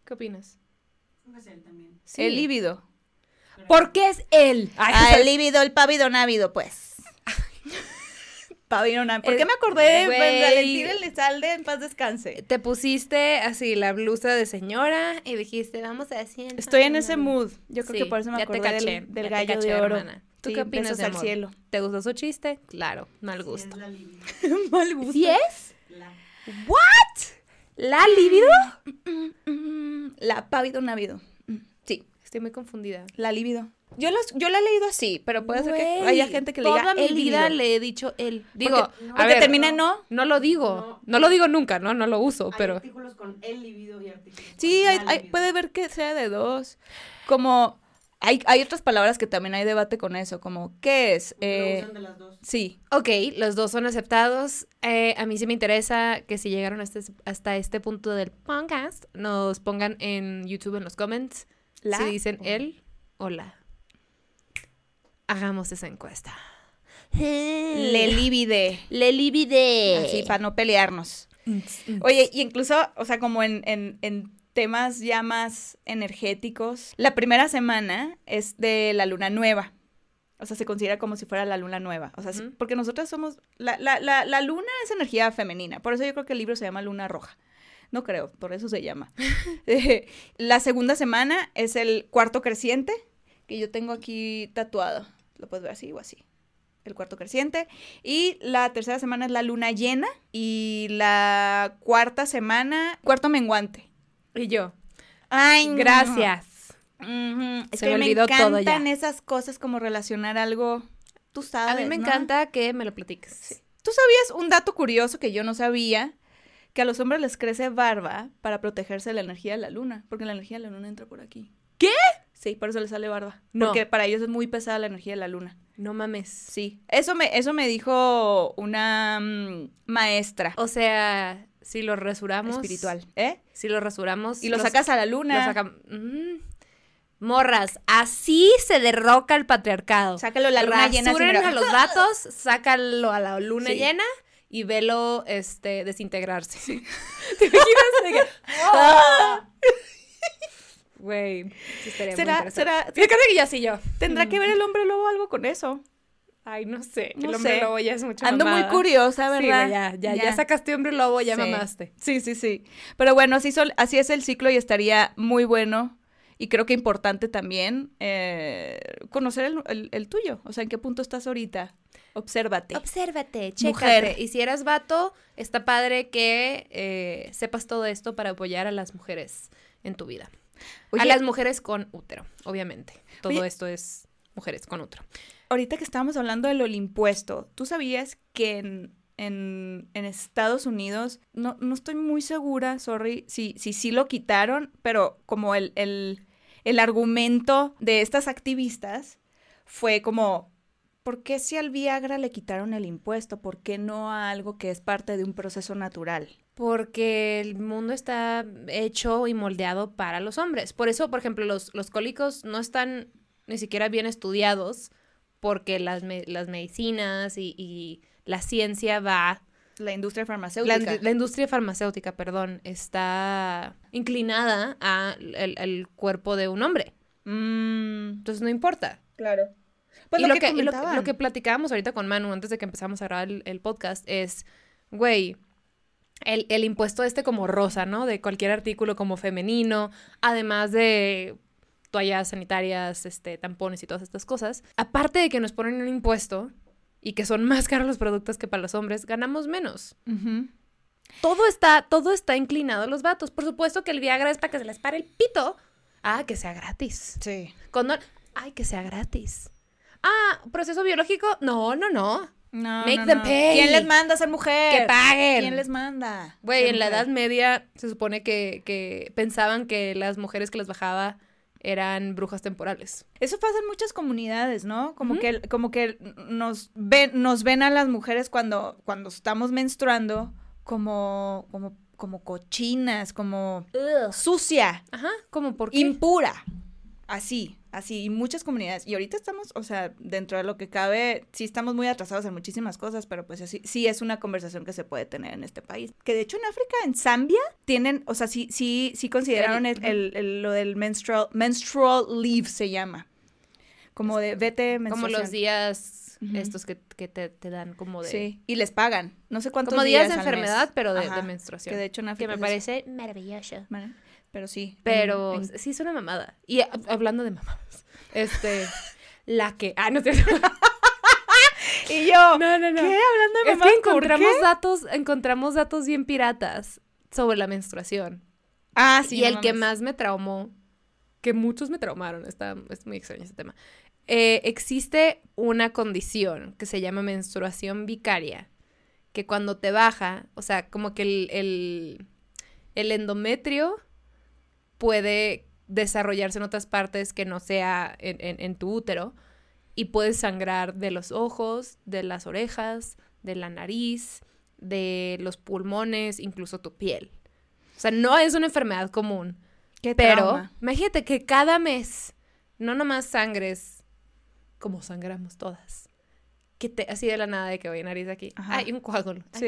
¿qué opinas? Sí. El líbido. ¿Por qué es él? Ay, Ah, el líbido, el pavido návido, pues. pavido návido. ¿Por qué Eh, me acordé de pues, güey. Valentín Elizalde en paz descanse? Te pusiste así la blusa de señora y dijiste, vamos a decir. Estoy en ese mood. Yo creo Sí, que por eso me ya te acordé caché, del, del gallo caché, de oro. hermana. ¿Tú Sí, qué opinas besos de al amor? cielo. ¿Te gustó su chiste? Claro, mal gusto. Mal gusto. ¿Sí es? ¿What? ¿La libido? Mm, La pavido návido. Estoy muy confundida. la libido. Yo, los, yo la he leído así, pero puede ser que haya gente que le diga Toda mi el vida líbido. le he dicho él. Digo, Porque- a Porque ver, termina en no. no lo digo. No. lo digo nunca, ¿no? No lo uso, Hay pero... artículos con el libido y artículos Sí, con hay, la hay- libido. puede ver que sea de dos. Como hay, hay otras palabras que también hay debate con eso, como, ¿qué es? Eh, de las dos. sí. Ok, los dos son aceptados. Eh, a mí sí me interesa que si llegaron hasta, este- hasta este punto del podcast, nos pongan en YouTube en los comments La si dicen o- él o la. Hagamos esa encuesta. Le libide. Le libide. Así, para no pelearnos. Oye, y incluso, o sea, como en, en, en temas ya más energéticos, la primera semana es de la luna nueva. O sea, se considera como si fuera la luna nueva. O sea, porque nosotras somos. La, la, la, la luna es energía femenina. Por eso yo creo que el libro se llama Luna Roja. No creo, por eso se llama. Eh, la segunda semana es el cuarto creciente, que yo tengo aquí tatuado. Lo puedes ver así o así. El cuarto creciente. Y la tercera semana es la luna llena. Y la cuarta semana, cuarto menguante. Y yo. Ay, no. Gracias. Es Se que me me, olvidó todo encantan esas cosas como relacionar algo. Tú sabes. A mí me ¿no? encanta que me lo platiques. ¿Tú sabías un dato curioso que yo no sabía? Que a los hombres les crece barba para protegerse de la energía de la luna. Porque la energía de la luna entra por aquí. ¿Qué? Sí, por eso les sale barba. No. Porque para ellos es muy pesada la energía de la luna. No mames. Sí. Eso me, eso me dijo una mm, maestra O sea, si lo resuramos. espiritual. ¿Eh? Si lo resuramos. Y lo los- sacas a la lo luna. sacam- Mm. Morras, así se derroca el patriarcado. Sácalo a la luna llena. Rasuren mira. a los vatos, sácalo a la luna Sí. llena y velo este, desintegrarse. ¿Te imaginas? Ah. Güey, sí ¿Será, será, Fíjate que ya sí yo. ¿Tendrá que ver el hombre lobo algo con eso? Ay, no sé. No el hombre sé. lobo ya es mucho Ando muy curiosa, Sí, ¿verdad? güey, ya, ya, ya, sacaste hombre lobo, ya Sí. mamaste. Sí, sí, sí. Pero bueno, así, sol- así es el ciclo y estaría muy bueno y creo que importante también eh, conocer el, el- el tuyo. O sea, ¿en qué punto estás ahorita? Obsérvate. Obsérvate, Mujer. chécate. Y si eres vato, está padre que eh, sepas todo esto para apoyar a las mujeres en tu vida. a las mujeres con útero, obviamente. Todo Oye. esto es mujeres con útero. ahorita que estábamos hablando de lo del impuesto, ¿tú sabías que en, en, en Estados Unidos, no, no estoy muy segura, sorry, si si, sí lo quitaron, pero como el, el, el argumento de estas activistas fue como, ¿por qué si al Viagra le quitaron el impuesto? ¿Por qué no a algo que es parte de un proceso natural? Porque el mundo está hecho y moldeado para los hombres. Por eso, por ejemplo, los, los cólicos no están ni siquiera bien estudiados porque las, me- las medicinas y, y la ciencia va La industria farmacéutica. la industria farmacéutica, perdón, está inclinada al el cuerpo de un hombre. Mm, Entonces no importa. claro. Pues y lo, lo, que, lo, lo platicábamos ahorita con Manu antes de que empezamos a grabar el, el podcast es, güey, el, el impuesto este como rosa, ¿no? De cualquier artículo como femenino, además de toallas sanitarias, este, tampones y todas estas cosas. Aparte de que nos ponen un impuesto y que son más caros los productos que para los hombres, ganamos menos. Todo está, todo está inclinado a los vatos. Por supuesto que el Viagra es para que se les pare el pito. Ah, que sea gratis. Sí. Condón. Ay, que sea gratis. Ah, proceso biológico. No, no, no. No, Make no, them no. pay. ¿Quién les manda a ser mujer? Que paguen. ¿Quién les manda? Güey, en la? Edad Media se supone que, que pensaban que las mujeres que les bajaba eran brujas temporales. Eso pasa en muchas comunidades, ¿no? Como que como que nos ven nos ven a las mujeres cuando cuando estamos menstruando como como como cochinas, como sucia, Ajá, como por qué? impura. Así, así, y muchas comunidades. Y ahorita estamos, o sea, dentro de lo que cabe, sí estamos muy atrasados en muchísimas cosas, pero pues así, sí es una conversación que se puede tener en este país. Que de hecho en África, en Zambia, tienen, o sea, sí, sí, sí consideraron el, el- el- lo del menstrual, menstrual leave se llama. Como de vete como menstruación. los días estos que, que te, te dan como de... Sí, y les pagan. No sé cuántos Como días de mes. enfermedad, pero de, menstruación. Que de hecho en Que África me es parece maravilloso. Pero sí. Pero en- sí es una mamada. Y a- hablando de mamadas, este, la que... Ah, no es. Y yo, No, no, no. ¿qué? Hablando de Es mamá, que ¿por encontramos qué? datos, encontramos datos bien piratas sobre la menstruación. Ah, sí. y el que más me traumó, que muchos me traumaron, está, es muy extraño ese tema. Eh, existe una condición que se llama menstruación vicaria, que cuando te baja, o sea, como que el, el, el endometrio puede desarrollarse en otras partes que no sea en, en- en tu útero y puedes sangrar de los ojos, de las orejas, de la nariz, de los pulmones, incluso tu piel. O sea, no es una enfermedad común, Qué pero trauma. imagínate que cada mes no nomás sangres como sangramos todas. Que te, así de la nada de que voy nariz aquí. Ajá. Hay un coágulo. Ay, Sí.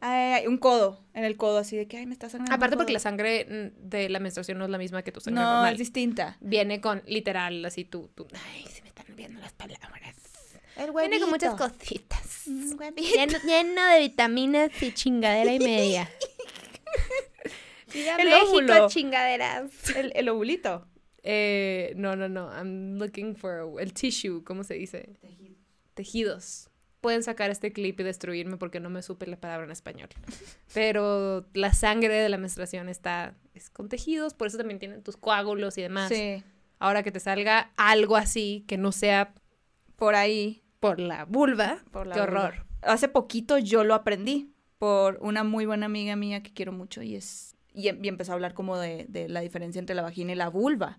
Ay, ay, un codo en el codo, así de que, ay, me está sangrando. Aparte porque la sangre mm, de la menstruación no es la misma que tu sangre No, normal. es distinta. Viene con literal así tú, tú. Ay, se me están olvidando las palabras. El Viene con muchas huevito. cositas. Mm, huevito. Lleno, lleno de vitaminas y chingadera y media. El México, óvulo. chingaderas. El, el ovulito. Eh, no, no, no. I'm looking for el tissue, ¿cómo se dice? Tejidos. Pueden sacar este clip y destruirme porque no me supe la palabra en español. Pero la sangre de la menstruación está es con tejidos, por eso también tienen tus coágulos y demás. Sí. Ahora que te salga algo así que no sea Por ahí. por la vulva, Por la qué vulva. horror. Hace poquito yo lo aprendí por una muy buena amiga mía que quiero mucho y es y, em- y empezó a hablar como de, de la diferencia entre la vagina y la vulva.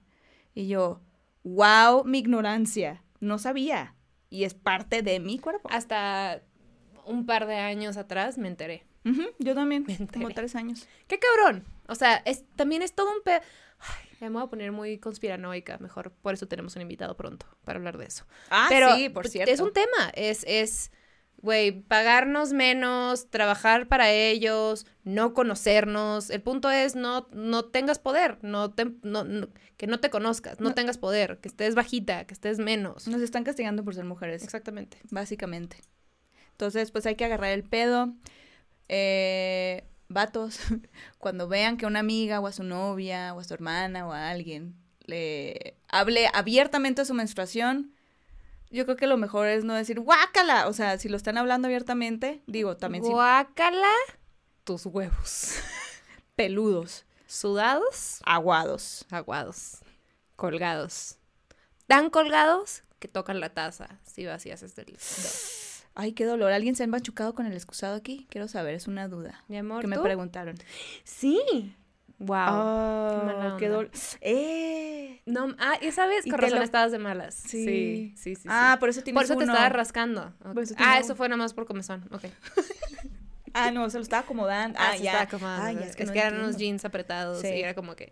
Y yo, wow, mi ignorancia. No sabía. Y es parte de mi cuerpo. Hasta un par de años atrás me enteré. Yo también. Me Como tres años. ¡Qué cabrón! O sea, es, también es todo un pe... Ay, me voy a poner muy conspiranoica, mejor por eso tenemos un invitado pronto para hablar de eso. Ah, Pero sí, por pues, cierto. es un tema, es, es, güey, pagarnos menos, trabajar para ellos, no conocernos. El punto es no, no tengas poder, no te, no, no- que no te conozcas, no, No. tengas poder, que estés bajita, que estés menos. Nos están castigando por ser mujeres. Exactamente. básicamente. Entonces, pues hay que agarrar el pedo. Eh, vatos, cuando vean que una amiga o a su novia o a su hermana o a alguien le hable abiertamente de su menstruación, yo creo que lo mejor es no decir guácala. O sea, si lo están hablando abiertamente, digo, también Guácala tus huevos. peludos, Sudados, aguados. aguados, colgados. Tan colgados que tocan la taza si vacías este líquido. Ay, qué dolor. ¿Alguien se ha machucado con el excusado aquí? Quiero saber, es una duda. Mi amor, Que me preguntaron. Sí. Wow. Ah, mala qué onda. dolor. ¡Eh! No, ah, esa vez Y con te razón lo- estabas de malas. Sí. Sí, sí, sí. sí. Ah, por eso tienes por eso te uno. estaba rascando. Eso Ah, eso fue nada más por comezón. Ok. Ah, no, se lo estaba acomodando. Ah, Ah, se ya. estaba acomodando. Ay, ya, es es que, eran unos jeans apretados Sí. y era como que.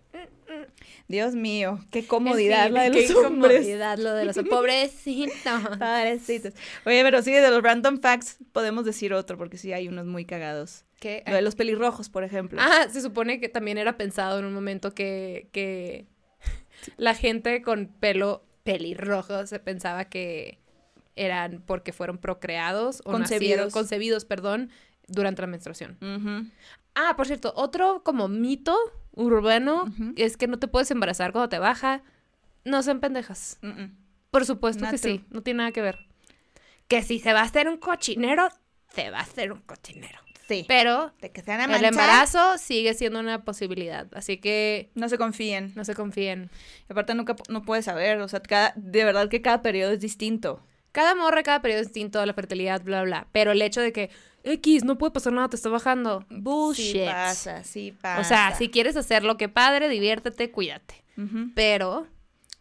Dios mío, qué comodidad la de los qué hombres. comodidad lo de los pobrecitos. Pobrecitos. Oye, pero sí, de los random facts podemos decir otro, porque sí hay unos muy cagados. ¿Qué? Lo de los pelirrojos, por ejemplo. Ah, se supone que también era pensado en un momento que, que la gente con pelo pelirrojo se pensaba que eran porque fueron procreados o Concebidos. nacieron, concebidos, perdón, durante la menstruación. Ah, por cierto, otro como mito urbano es que no te puedes embarazar cuando te baja. No sean pendejas. Por supuesto Not que sí, no tiene nada que ver. Que si se va a hacer un cochinero, se va a hacer un cochinero. Sí. Pero de que se van a el embarazo sigue siendo una posibilidad, así que no se confíen. no se confíen. Aparte nunca no puedes saber, o sea, cada, de verdad que cada periodo es distinto. Cada morra, cada periodo es distinto, la fertilidad, bla, bla. Pero el hecho de que X, no puede pasar nada, te está bajando. Bullshit. Sí pasa, sí pasa. O sea, si quieres hacerlo, que padre, diviértete, cuídate. Pero,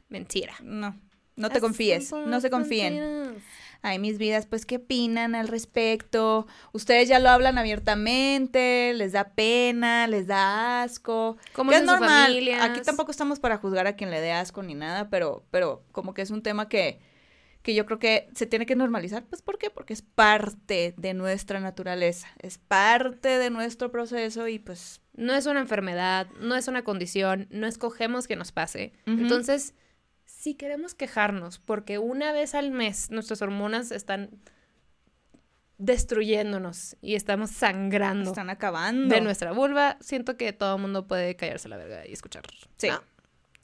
mentira. No, no te confíes, no se confíen. Mentiras. Ay, mis vidas, pues, ¿qué opinan al respecto? Ustedes ya lo hablan abiertamente, les da pena, les da asco. ¿Cómo que es normal. familias? Aquí tampoco estamos para juzgar a quien le dé asco ni nada, pero, pero como que es un tema que, que yo creo que se tiene que normalizar. Pues, ¿por qué? Porque es parte de nuestra naturaleza, es parte de nuestro proceso y pues... No es una enfermedad, no es una condición, no escogemos que nos pase. Entonces, si queremos quejarnos porque una vez al mes nuestras hormonas están destruyéndonos y estamos sangrando Están acabando. de nuestra vulva, siento que todo el mundo puede callarse la verga y escuchar. Sí. ¿no?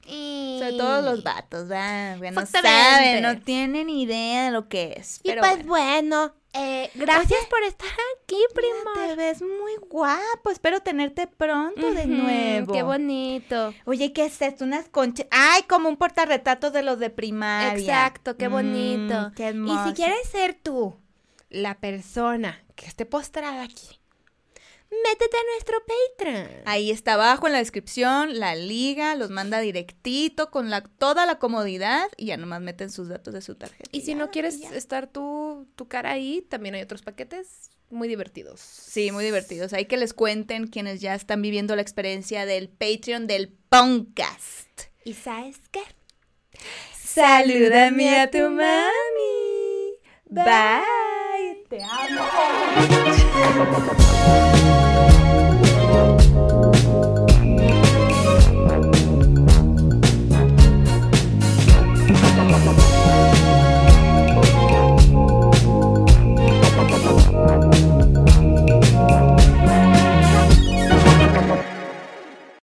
Sobre todo los vatos, ¿verdad? No saben, no tienen idea de lo que es. Y Pero pues bueno. bueno, eh, gracias por estar aquí, primo. Te ves muy guapo. Espero tenerte pronto de nuevo. Qué bonito. Oye, ¿qué es esto? Unas conchas. Ay, como un portarretratos de los de primaria. Exacto, qué Mm, bonito. qué y hermoso. si quieres ser tú la persona que esté postrada aquí, métete a nuestro Patreon. Ahí está abajo en la descripción la liga, los manda directito con la, toda la comodidad y ya nomás meten sus datos de su tarjeta. Y si no quieres estar tu, tu cara ahí, también hay otros paquetes muy divertidos. Sí, muy divertidos. Hay que les cuenten quienes ya están viviendo la experiencia del Patreon del Podcast. ¿Y sabes qué? Salúdame a tu mami. Bye. Te amo.